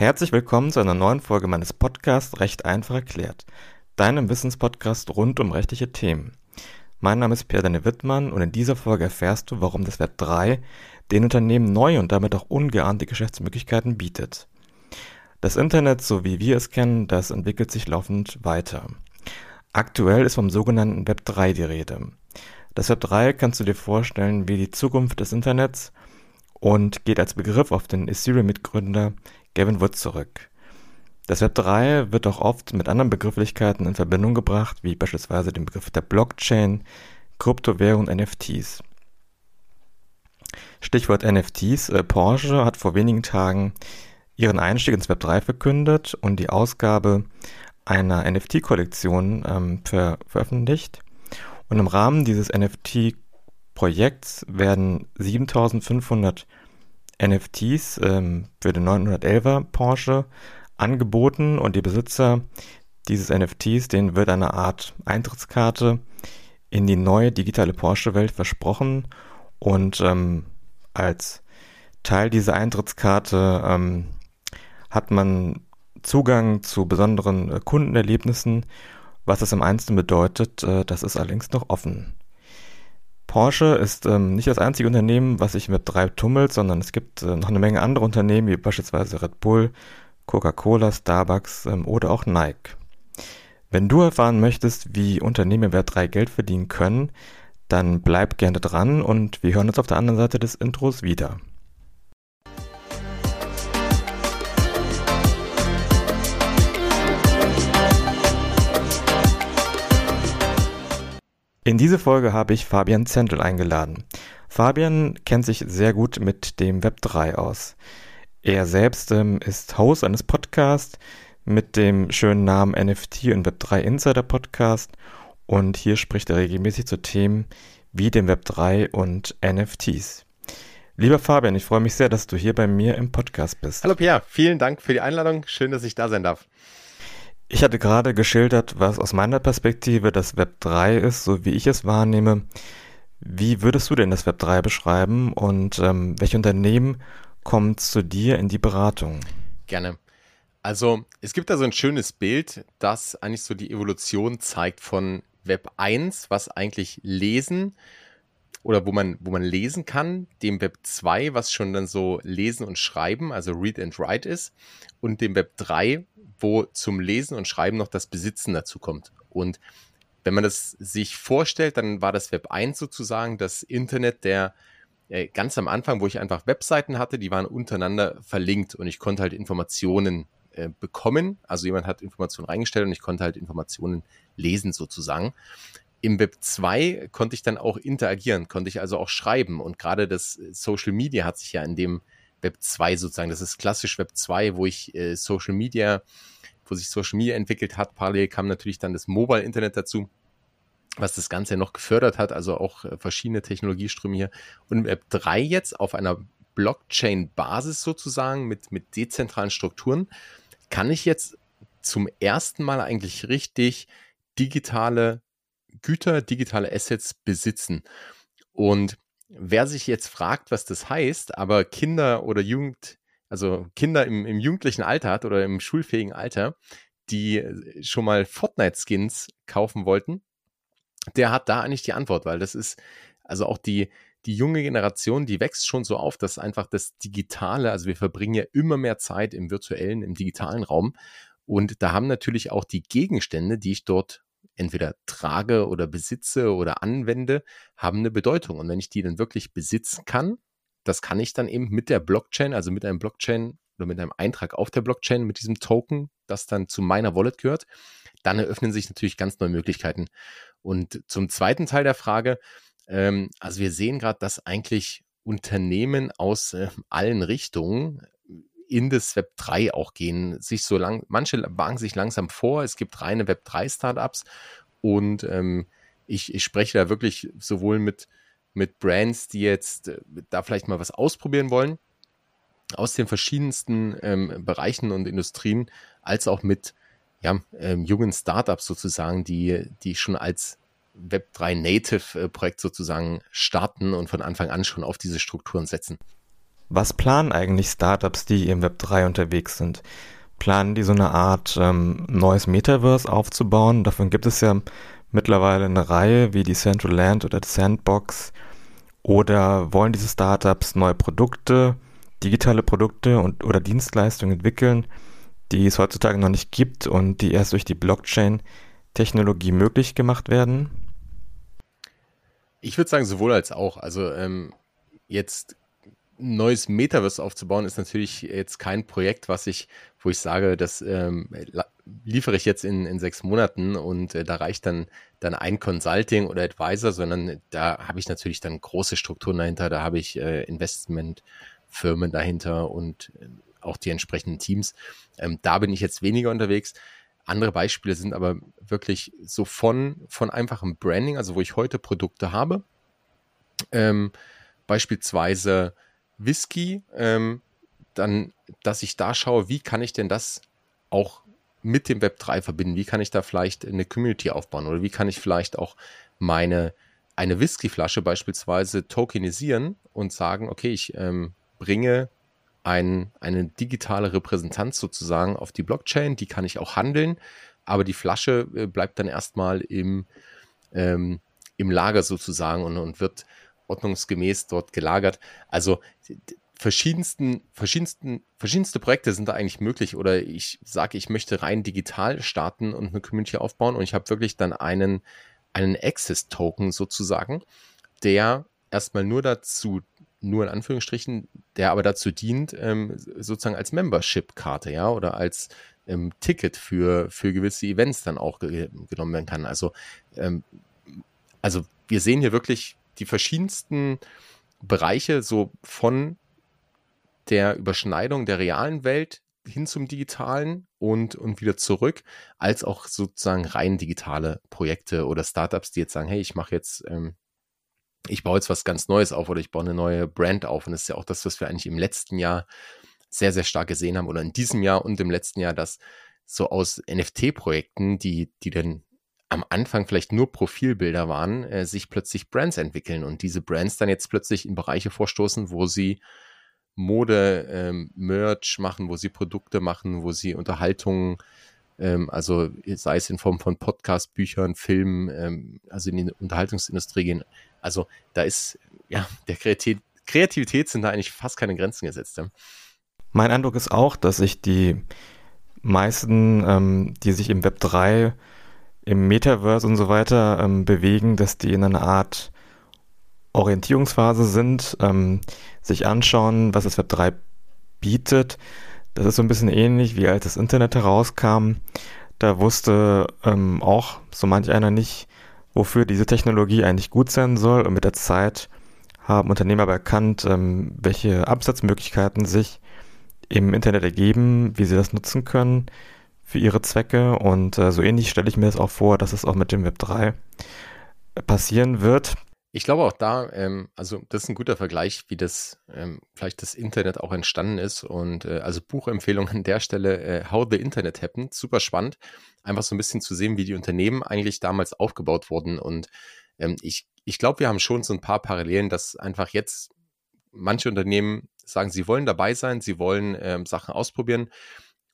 Herzlich willkommen zu einer neuen Folge meines Podcasts Recht einfach erklärt, deinem Wissenspodcast rund um rechtliche Themen. Mein Name ist Pierre-Daniel Wittmann und in dieser Folge erfährst du, warum das Web 3 den Unternehmen neue und damit auch ungeahnte Geschäftsmöglichkeiten bietet. Das Internet, so wie wir es kennen, das entwickelt sich laufend weiter. Aktuell ist vom sogenannten Web 3 die Rede. Das Web 3 kannst du dir vorstellen wie die Zukunft des Internets und geht als Begriff auf den Ethereum-Mitgründer Gavin Wood zurück. Das Web 3 wird auch oft mit anderen Begrifflichkeiten in Verbindung gebracht, wie beispielsweise dem Begriff der Blockchain, Kryptowährung und NFTs. Stichwort NFTs. Äh, Porsche hat vor wenigen Tagen ihren Einstieg ins Web 3 verkündet und die Ausgabe einer NFT-Kollektion ähm, ver veröffentlicht. Und im Rahmen dieses NFT-Projekts werden 7500 NFTs ähm, für den 911er Porsche angeboten und die Besitzer dieses NFTs, denen wird eine Art Eintrittskarte in die neue digitale Porsche-Welt versprochen und ähm, als Teil dieser Eintrittskarte ähm, hat man Zugang zu besonderen äh, Kundenerlebnissen. Was das im Einzelnen bedeutet, äh, das ist allerdings noch offen. Porsche ist ähm, nicht das einzige Unternehmen, was sich mit drei tummelt, sondern es gibt äh, noch eine Menge andere Unternehmen, wie beispielsweise Red Bull, Coca-Cola, Starbucks ähm, oder auch Nike. Wenn du erfahren möchtest, wie Unternehmen im Wert 3 Geld verdienen können, dann bleib gerne dran und wir hören uns auf der anderen Seite des Intros wieder. In diese Folge habe ich Fabian Zentl eingeladen. Fabian kennt sich sehr gut mit dem Web 3 aus. Er selbst ähm, ist Host eines Podcasts mit dem schönen Namen NFT und Web 3 Insider Podcast und hier spricht er regelmäßig zu Themen wie dem Web 3 und NFTs. Lieber Fabian, ich freue mich sehr, dass du hier bei mir im Podcast bist. Hallo Pierre, vielen Dank für die Einladung. Schön, dass ich da sein darf. Ich hatte gerade geschildert, was aus meiner Perspektive das Web 3 ist, so wie ich es wahrnehme. Wie würdest du denn das Web 3 beschreiben und ähm, welche Unternehmen kommen zu dir in die Beratung? Gerne. Also es gibt da so ein schönes Bild, das eigentlich so die Evolution zeigt von Web 1, was eigentlich lesen oder wo man, wo man lesen kann, dem Web 2, was schon dann so lesen und schreiben, also read and write ist, und dem Web 3, wo zum Lesen und Schreiben noch das Besitzen dazu kommt. Und wenn man das sich vorstellt, dann war das Web 1 sozusagen das Internet der äh, ganz am Anfang, wo ich einfach Webseiten hatte, die waren untereinander verlinkt und ich konnte halt Informationen äh, bekommen. Also jemand hat Informationen reingestellt und ich konnte halt Informationen lesen sozusagen. Im Web 2 konnte ich dann auch interagieren, konnte ich also auch schreiben und gerade das Social Media hat sich ja in dem Web 2 sozusagen. Das ist klassisch Web 2, wo ich äh, Social Media, wo sich Social Media entwickelt hat. Parallel kam natürlich dann das Mobile Internet dazu, was das Ganze noch gefördert hat, also auch äh, verschiedene Technologieströme hier. Und Web 3 jetzt auf einer Blockchain-Basis sozusagen mit, mit dezentralen Strukturen, kann ich jetzt zum ersten Mal eigentlich richtig digitale Güter, digitale Assets besitzen. Und wer sich jetzt fragt, was das heißt, aber Kinder oder Jugend, also Kinder im, im jugendlichen Alter hat oder im schulfähigen Alter, die äh, schon mal Fortnite-Skins kaufen wollten, der hat da eigentlich die Antwort, weil das ist, also auch die, die junge Generation, die wächst schon so auf, dass einfach das Digitale, also wir verbringen ja immer mehr Zeit im virtuellen, im digitalen Raum. Und da haben natürlich auch die Gegenstände, die ich dort entweder trage oder besitze oder anwende, haben eine Bedeutung. Und wenn ich die dann wirklich besitzen kann, das kann ich dann eben mit der Blockchain, also mit einem Blockchain oder mit einem Eintrag auf der Blockchain, mit diesem Token, das dann zu meiner Wallet gehört, dann eröffnen sich natürlich ganz neue Möglichkeiten. Und zum zweiten Teil der Frage, ähm, also wir sehen gerade, dass eigentlich Unternehmen aus äh, allen Richtungen in das Web 3 auch gehen, sich so lang, manche wagen sich langsam vor, es gibt reine Web 3 Startups und ähm, ich, ich spreche da wirklich sowohl mit, mit Brands, die jetzt äh, da vielleicht mal was ausprobieren wollen, aus den verschiedensten ähm, Bereichen und Industrien, als auch mit ja, ähm, jungen Startups sozusagen, die, die schon als Web3 Native äh, Projekt sozusagen starten und von Anfang an schon auf diese Strukturen setzen. Was planen eigentlich Startups, die im Web 3 unterwegs sind? Planen die so eine Art ähm, neues Metaverse aufzubauen? Davon gibt es ja mittlerweile eine Reihe wie die Central Land oder die Sandbox. Oder wollen diese Startups neue Produkte, digitale Produkte und, oder Dienstleistungen entwickeln, die es heutzutage noch nicht gibt und die erst durch die Blockchain-Technologie möglich gemacht werden? Ich würde sagen, sowohl als auch. Also ähm, jetzt neues Metaverse aufzubauen, ist natürlich jetzt kein Projekt, was ich, wo ich sage, das ähm, liefere ich jetzt in, in sechs Monaten und äh, da reicht dann, dann ein Consulting oder Advisor, sondern da habe ich natürlich dann große Strukturen dahinter, da habe ich äh, Investmentfirmen dahinter und äh, auch die entsprechenden Teams. Ähm, da bin ich jetzt weniger unterwegs. Andere Beispiele sind aber wirklich so von, von einfachem Branding, also wo ich heute Produkte habe. Ähm, beispielsweise Whisky, ähm, dann, dass ich da schaue, wie kann ich denn das auch mit dem Web 3 verbinden? Wie kann ich da vielleicht eine Community aufbauen? Oder wie kann ich vielleicht auch meine eine Whiskyflasche beispielsweise tokenisieren und sagen, okay, ich ähm, bringe ein, eine digitale Repräsentanz sozusagen auf die Blockchain, die kann ich auch handeln, aber die Flasche äh, bleibt dann erstmal im, ähm, im Lager sozusagen und, und wird ordnungsgemäß dort gelagert. Also verschiedensten, verschiedensten, verschiedenste Projekte sind da eigentlich möglich oder ich sage, ich möchte rein digital starten und eine Community aufbauen und ich habe wirklich dann einen, einen Access-Token sozusagen, der erstmal nur dazu, nur in Anführungsstrichen, der aber dazu dient, ähm, sozusagen als Membership-Karte, ja, oder als ähm, Ticket für, für gewisse Events dann auch ge genommen werden kann. Also, ähm, also wir sehen hier wirklich die verschiedensten Bereiche, so von der Überschneidung der realen Welt hin zum digitalen und, und wieder zurück, als auch sozusagen rein digitale Projekte oder Startups, die jetzt sagen, hey, ich mache jetzt, ähm, ich baue jetzt was ganz Neues auf oder ich baue eine neue Brand auf. Und das ist ja auch das, was wir eigentlich im letzten Jahr sehr, sehr stark gesehen haben oder in diesem Jahr und im letzten Jahr, dass so aus NFT-Projekten, die, die dann am Anfang vielleicht nur Profilbilder waren, äh, sich plötzlich Brands entwickeln und diese Brands dann jetzt plötzlich in Bereiche vorstoßen, wo sie Mode, ähm, Merch machen, wo sie Produkte machen, wo sie Unterhaltung, ähm, also sei es in Form von Podcast, Büchern, Filmen, ähm, also in die Unterhaltungsindustrie gehen. Also da ist, ja, der Kreativität, Kreativität sind da eigentlich fast keine Grenzen gesetzt. Ja. Mein Eindruck ist auch, dass sich die meisten, ähm, die sich im Web 3 im Metaverse und so weiter ähm, bewegen, dass die in einer Art Orientierungsphase sind, ähm, sich anschauen, was das Web 3 bietet. Das ist so ein bisschen ähnlich wie als das Internet herauskam. Da wusste ähm, auch so manch einer nicht, wofür diese Technologie eigentlich gut sein soll. Und mit der Zeit haben Unternehmer aber erkannt, ähm, welche Absatzmöglichkeiten sich im Internet ergeben, wie sie das nutzen können für ihre Zwecke. Und äh, so ähnlich stelle ich mir das auch vor, dass es auch mit dem Web 3 passieren wird. Ich glaube auch da, ähm, also das ist ein guter Vergleich, wie das ähm, vielleicht das Internet auch entstanden ist. Und äh, also Buchempfehlung an der Stelle, äh, How the Internet Happened, super spannend, einfach so ein bisschen zu sehen, wie die Unternehmen eigentlich damals aufgebaut wurden. Und ähm, ich, ich glaube, wir haben schon so ein paar Parallelen, dass einfach jetzt manche Unternehmen sagen, sie wollen dabei sein, sie wollen ähm, Sachen ausprobieren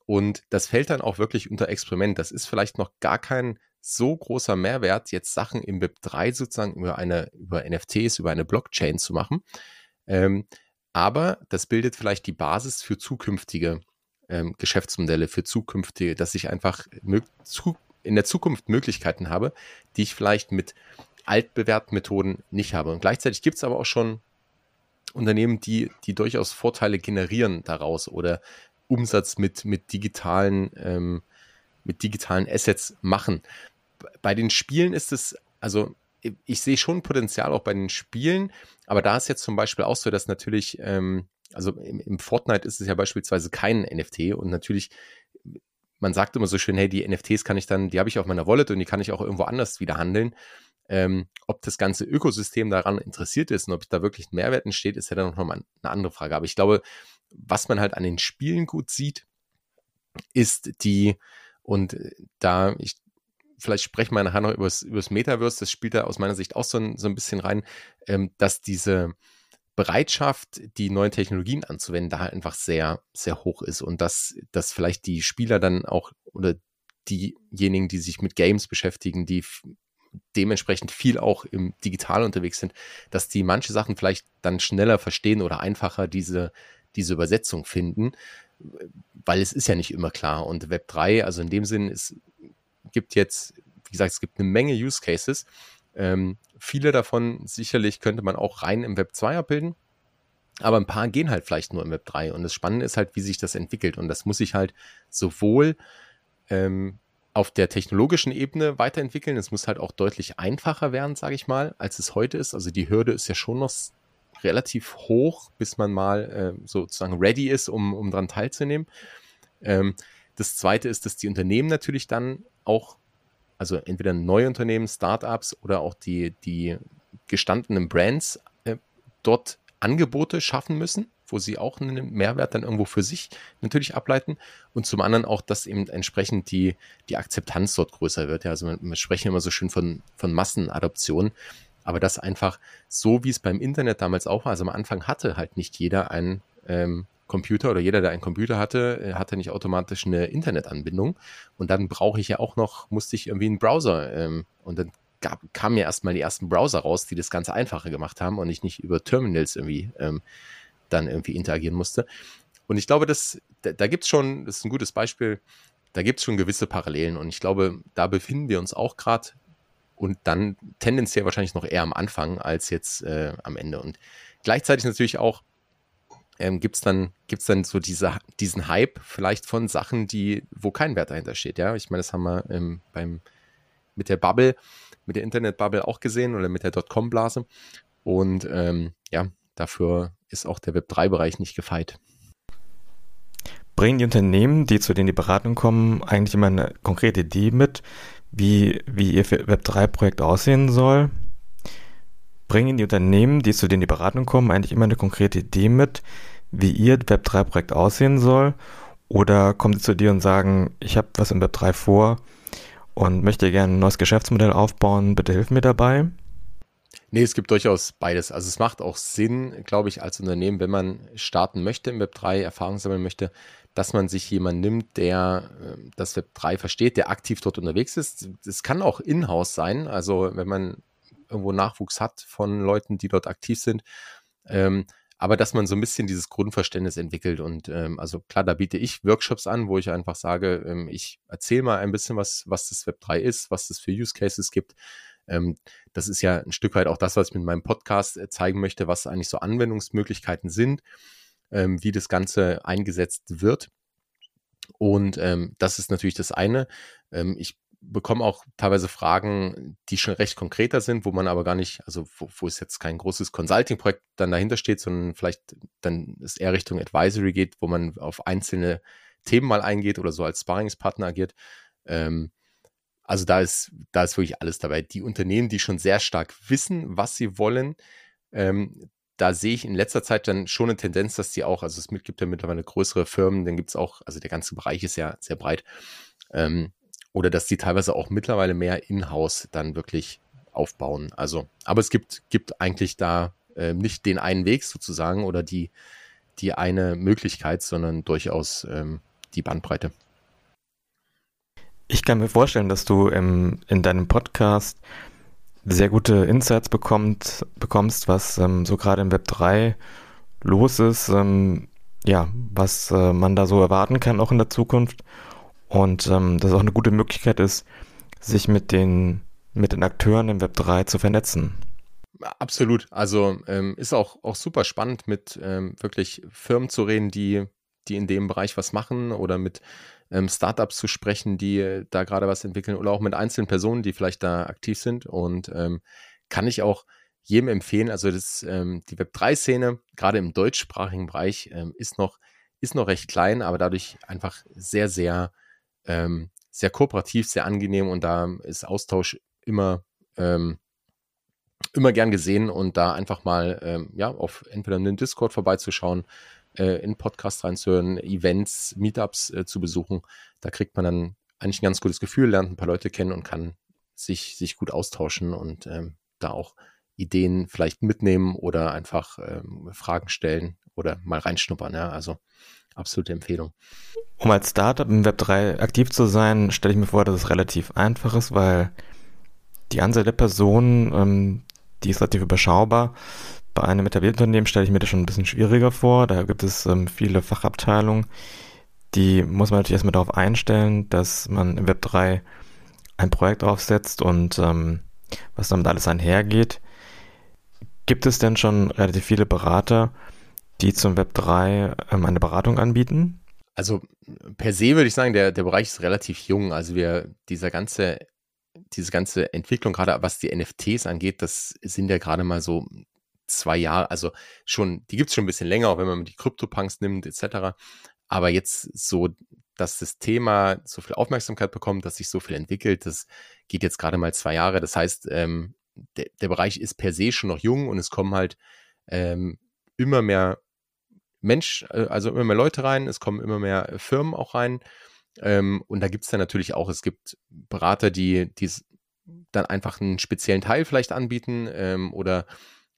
und das fällt dann auch wirklich unter Experiment. Das ist vielleicht noch gar kein so großer Mehrwert, jetzt Sachen im Web 3 sozusagen über eine, über NFTs, über eine Blockchain zu machen. Ähm, aber das bildet vielleicht die Basis für zukünftige ähm, Geschäftsmodelle, für zukünftige, dass ich einfach in der Zukunft Möglichkeiten habe, die ich vielleicht mit altbewährten Methoden nicht habe. Und gleichzeitig gibt es aber auch schon Unternehmen, die, die durchaus Vorteile generieren daraus oder Umsatz mit, mit digitalen, ähm, mit digitalen Assets machen. Bei den Spielen ist es, also ich sehe schon Potenzial auch bei den Spielen, aber da ist jetzt zum Beispiel auch so, dass natürlich, ähm, also im, im, Fortnite ist es ja beispielsweise kein NFT und natürlich, man sagt immer so schön, hey, die NFTs kann ich dann, die habe ich auf meiner Wallet und die kann ich auch irgendwo anders wieder handeln. Ähm, ob das ganze Ökosystem daran interessiert ist und ob da wirklich ein Mehrwert entsteht, ist ja dann noch mal eine andere Frage. Aber ich glaube, was man halt an den Spielen gut sieht, ist die, und äh, da, ich, vielleicht sprechen wir nachher noch über das Metaverse, das spielt da aus meiner Sicht auch so ein, so ein bisschen rein, ähm, dass diese, Bereitschaft, die neuen Technologien anzuwenden, da halt einfach sehr, sehr hoch ist und dass, dass vielleicht die Spieler dann auch oder diejenigen, die sich mit Games beschäftigen, die dementsprechend viel auch im Digital unterwegs sind, dass die manche Sachen vielleicht dann schneller verstehen oder einfacher diese, diese Übersetzung finden, weil es ist ja nicht immer klar. Und Web 3, also in dem Sinn, es gibt jetzt, wie gesagt, es gibt eine Menge Use Cases, ähm, viele davon sicherlich könnte man auch rein im Web 2 abbilden. Aber ein paar gehen halt vielleicht nur im Web 3. Und das Spannende ist halt, wie sich das entwickelt. Und das muss sich halt sowohl ähm, auf der technologischen Ebene weiterentwickeln. Es muss halt auch deutlich einfacher werden, sage ich mal, als es heute ist. Also die Hürde ist ja schon noch relativ hoch, bis man mal äh, sozusagen ready ist, um, um daran teilzunehmen. Ähm, das zweite ist, dass die Unternehmen natürlich dann auch also entweder neue Unternehmen, Startups oder auch die, die gestandenen Brands äh, dort Angebote schaffen müssen, wo sie auch einen Mehrwert dann irgendwo für sich natürlich ableiten und zum anderen auch, dass eben entsprechend die, die Akzeptanz dort größer wird. Ja, also wir, sprechen immer so schön von, von Massenadoption, aber das einfach so, wie es beim Internet damals auch war, also am Anfang hatte halt nicht jeder einen ähm, Computer oder jeder, der einen Computer hatte, äh, hatte nicht automatisch eine Internetanbindung. Und dann brauche ich ja auch noch, musste ich irgendwie einen Browser. Ähm, und dann gab, kamen ja erstmal die ersten Browser raus, die das Ganze einfacher gemacht haben und ich nicht über Terminals irgendwie ähm, dann irgendwie interagieren musste. Und ich glaube, das, da, da gibt es schon, das ist ein gutes Beispiel, da gibt es schon gewisse Parallelen. Und ich glaube, da befinden wir uns auch gerade und dann tendenziell wahrscheinlich noch eher am Anfang als jetzt äh, am Ende. Und gleichzeitig natürlich auch, ähm, gibt es dann, gibt's dann so diese, diesen Hype vielleicht von Sachen, die, wo kein Wert dahinter steht. Ja, ich meine, das haben wir ähm, beim, mit der Bubble, mit der Internet-Bubble auch gesehen oder mit der Dotcom-Blase. Und ähm, ja, dafür ist auch der Web3-Bereich nicht gefeit. Bringen die Unternehmen, die zu denen die Beratung kommen, eigentlich immer eine konkrete Idee mit, wie, wie ihr Web3-Projekt aussehen soll? Bringen die Unternehmen, die zu denen die Beratung kommen, eigentlich immer eine konkrete Idee mit, wie ihr Web3-Projekt aussehen soll? Oder kommen sie zu dir und sagen, ich habe was im Web3 vor und möchte gerne ein neues Geschäftsmodell aufbauen, bitte hilf mir dabei? Nee, es gibt durchaus beides. Also es macht auch Sinn, glaube ich, als Unternehmen, wenn man starten möchte im Web3, Erfahrung sammeln möchte, dass man sich jemanden nimmt, der äh, das Web3 versteht, der aktiv dort unterwegs ist. Es kann auch in-house sein. Also wenn man irgendwo Nachwuchs hat von Leuten, die dort aktiv sind. Ähm, aber dass man so ein bisschen dieses Grundverständnis entwickelt. Und ähm, also klar, da biete ich Workshops an, wo ich einfach sage, ähm, ich erzähle mal ein bisschen, was, was das Web 3 ist, was es für Use Cases gibt. Ähm, das ist ja ein Stück weit auch das, was ich mit meinem Podcast äh, zeigen möchte, was eigentlich so Anwendungsmöglichkeiten sind, ähm, wie das Ganze eingesetzt wird. Und ähm, das ist natürlich das eine. Ähm, ich bekomme auch teilweise Fragen, die schon recht konkreter sind, wo man aber gar nicht, also wo, wo es jetzt kein großes Consulting-Projekt dann dahinter steht, sondern vielleicht dann es eher Richtung Advisory geht, wo man auf einzelne Themen mal eingeht oder so als Sparringspartner agiert. Ähm, also da ist, da ist wirklich alles dabei. Die Unternehmen, die schon sehr stark wissen, was sie wollen, ähm, da sehe ich in letzter Zeit dann schon eine Tendenz, dass die auch, also es gibt ja mittlerweile größere Firmen, dann gibt es auch, also der ganze Bereich ist ja sehr breit, ähm, oder dass die teilweise auch mittlerweile mehr in-house dann wirklich aufbauen. Also, aber es gibt, gibt eigentlich da äh, nicht den einen Weg sozusagen oder die, die eine Möglichkeit, sondern durchaus ähm, die Bandbreite. Ich kann mir vorstellen, dass du im, in deinem Podcast sehr gute Insights bekommt, bekommst, was ähm, so gerade im Web 3 los ist, ähm, ja, was äh, man da so erwarten kann, auch in der Zukunft. Und ähm, das auch eine gute Möglichkeit ist, sich mit den, mit den Akteuren im Web 3 zu vernetzen. Absolut. Also ähm, ist auch, auch super spannend, mit ähm, wirklich Firmen zu reden, die, die in dem Bereich was machen oder mit ähm, Startups zu sprechen, die da gerade was entwickeln oder auch mit einzelnen Personen, die vielleicht da aktiv sind. Und ähm, kann ich auch jedem empfehlen, also das, ähm, die Web3-Szene, gerade im deutschsprachigen Bereich, ähm, ist noch, ist noch recht klein, aber dadurch einfach sehr, sehr ähm, sehr kooperativ, sehr angenehm und da ist Austausch immer, ähm, immer gern gesehen und da einfach mal ähm, ja, auf entweder einen Discord vorbeizuschauen, äh, in Podcast reinzuhören, Events, Meetups äh, zu besuchen. Da kriegt man dann eigentlich ein ganz gutes Gefühl, lernt ein paar Leute kennen und kann sich, sich gut austauschen und ähm, da auch Ideen vielleicht mitnehmen oder einfach ähm, Fragen stellen oder mal reinschnuppern. Ja, also absolute Empfehlung. Um als Startup im Web 3 aktiv zu sein, stelle ich mir vor, dass es relativ einfach ist, weil die Anzahl der Personen, ähm, die ist relativ überschaubar. Bei einem etablierten Unternehmen stelle ich mir das schon ein bisschen schwieriger vor. Da gibt es ähm, viele Fachabteilungen. Die muss man natürlich erstmal darauf einstellen, dass man im Web 3 ein Projekt aufsetzt und ähm, was damit alles einhergeht. Gibt es denn schon relativ viele Berater, die zum Web 3 ähm, eine Beratung anbieten? Also per se würde ich sagen, der, der Bereich ist relativ jung. Also wir, dieser ganze, diese ganze Entwicklung, gerade was die NFTs angeht, das sind ja gerade mal so zwei Jahre, also schon, die gibt es schon ein bisschen länger, auch wenn man die Krypto-Punks nimmt, etc. Aber jetzt so, dass das Thema so viel Aufmerksamkeit bekommt, dass sich so viel entwickelt, das geht jetzt gerade mal zwei Jahre. Das heißt, ähm, der, der Bereich ist per se schon noch jung und es kommen halt ähm, immer mehr Mensch, äh, also immer mehr Leute rein, es kommen immer mehr Firmen auch rein. Ähm, und da gibt es dann natürlich auch, es gibt Berater, die, die dann einfach einen speziellen Teil vielleicht anbieten ähm, oder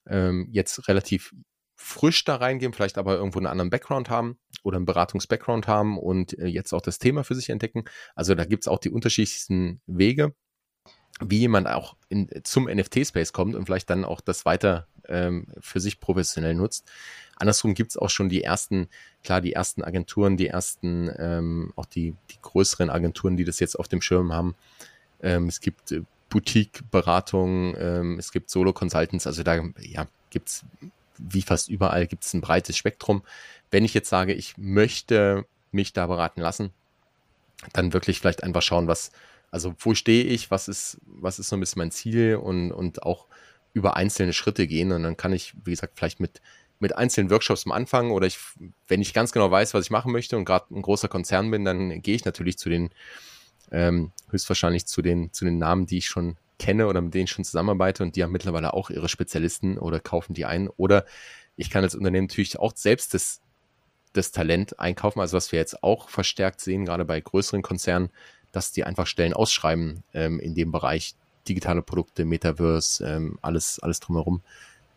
ähm, jetzt relativ frisch da reingehen, vielleicht aber irgendwo einen anderen Background haben oder einen Beratungs-Background haben und äh, jetzt auch das Thema für sich entdecken. Also da gibt es auch die unterschiedlichsten Wege, wie jemand auch in, zum NFT-Space kommt und vielleicht dann auch das weiter ähm, für sich professionell nutzt. Andersrum gibt es auch schon die ersten, klar, die ersten Agenturen, die ersten, ähm, auch die, die größeren Agenturen, die das jetzt auf dem Schirm haben. Ähm, es gibt Boutique-Beratungen, ähm, es gibt Solo-Consultants, also da ja, gibt es wie fast überall gibt es ein breites Spektrum. Wenn ich jetzt sage, ich möchte mich da beraten lassen, dann wirklich vielleicht einfach schauen, was, also wo stehe ich, was ist, was ist so ein bisschen mein Ziel und, und auch über einzelne Schritte gehen. Und dann kann ich, wie gesagt, vielleicht mit, mit einzelnen Workshops am Anfang oder ich, wenn ich ganz genau weiß, was ich machen möchte und gerade ein großer Konzern bin, dann gehe ich natürlich zu den, ähm, höchstwahrscheinlich zu den, zu den Namen, die ich schon kenne oder mit denen ich schon zusammenarbeite und die haben mittlerweile auch ihre Spezialisten oder kaufen die ein. Oder ich kann als Unternehmen natürlich auch selbst das, das Talent einkaufen, also was wir jetzt auch verstärkt sehen, gerade bei größeren Konzernen, dass die einfach Stellen ausschreiben ähm, in dem Bereich digitale Produkte, Metaverse, ähm, alles, alles drumherum.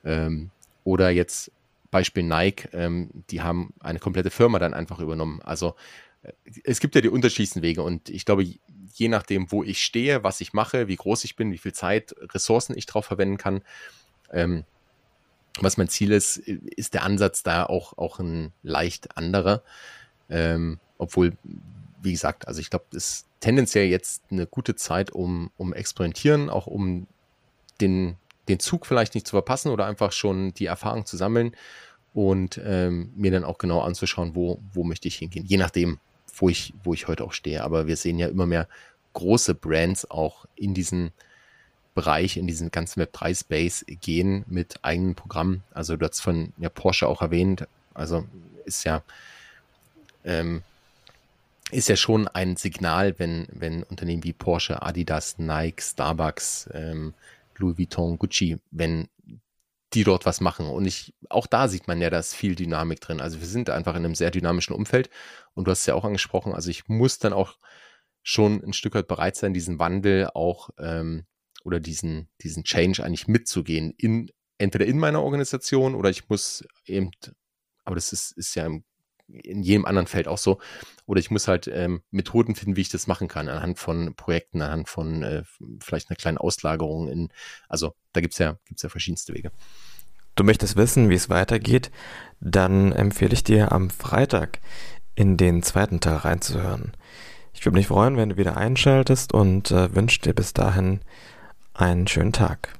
Ähm, oder jetzt Beispiel Nike, ähm, die haben eine komplette Firma dann einfach übernommen. Also es gibt ja die unterschiedlichsten Wege und ich glaube, je nachdem, wo ich stehe, was ich mache, wie groß ich bin, wie viel Zeit, Ressourcen ich drauf verwenden kann, ähm, was mein Ziel ist, ist der Ansatz da auch, auch ein leicht anderer. Ähm, obwohl, wie gesagt, also ich glaube, es ist tendenziell jetzt eine gute Zeit, um, um experimentieren, auch um den, den Zug vielleicht nicht zu verpassen oder einfach schon die Erfahrung zu sammeln und ähm, mir dann auch genau anzuschauen, wo, wo möchte ich hingehen. Je nachdem, wo ich, wo ich heute auch stehe. Aber wir sehen ja immer mehr große Brands auch in diesen Bereich, in diesen ganzen Web3-Space gehen mit eigenen Programmen. Also du hast von ja, Porsche auch erwähnt. Also ist ja, ähm, ist ja schon ein Signal, wenn, wenn Unternehmen wie Porsche, Adidas, Nike, Starbucks, ähm, Louis Vuitton, Gucci, wenn die dort was machen. Und ich, auch da sieht man ja, da ist viel Dynamik drin. Also wir sind einfach in einem sehr dynamischen Umfeld. Und du hast es ja auch angesprochen, also ich muss dann auch schon ein Stück weit bereit sein, diesen Wandel auch ähm, oder diesen, diesen Change eigentlich mitzugehen. In, entweder in meiner Organisation oder ich muss eben, aber das ist, ist ja im, in jedem anderen Feld auch so, oder ich muss halt ähm, Methoden finden, wie ich das machen kann, anhand von Projekten, anhand von äh, vielleicht einer kleinen Auslagerung in, also da gibt's ja, gibt's ja verschiedenste Wege. Du möchtest wissen, wie es weitergeht, dann empfehle ich dir am Freitag in den zweiten Teil reinzuhören. Ich würde mich freuen, wenn du wieder einschaltest und äh, wünsche dir bis dahin einen schönen Tag.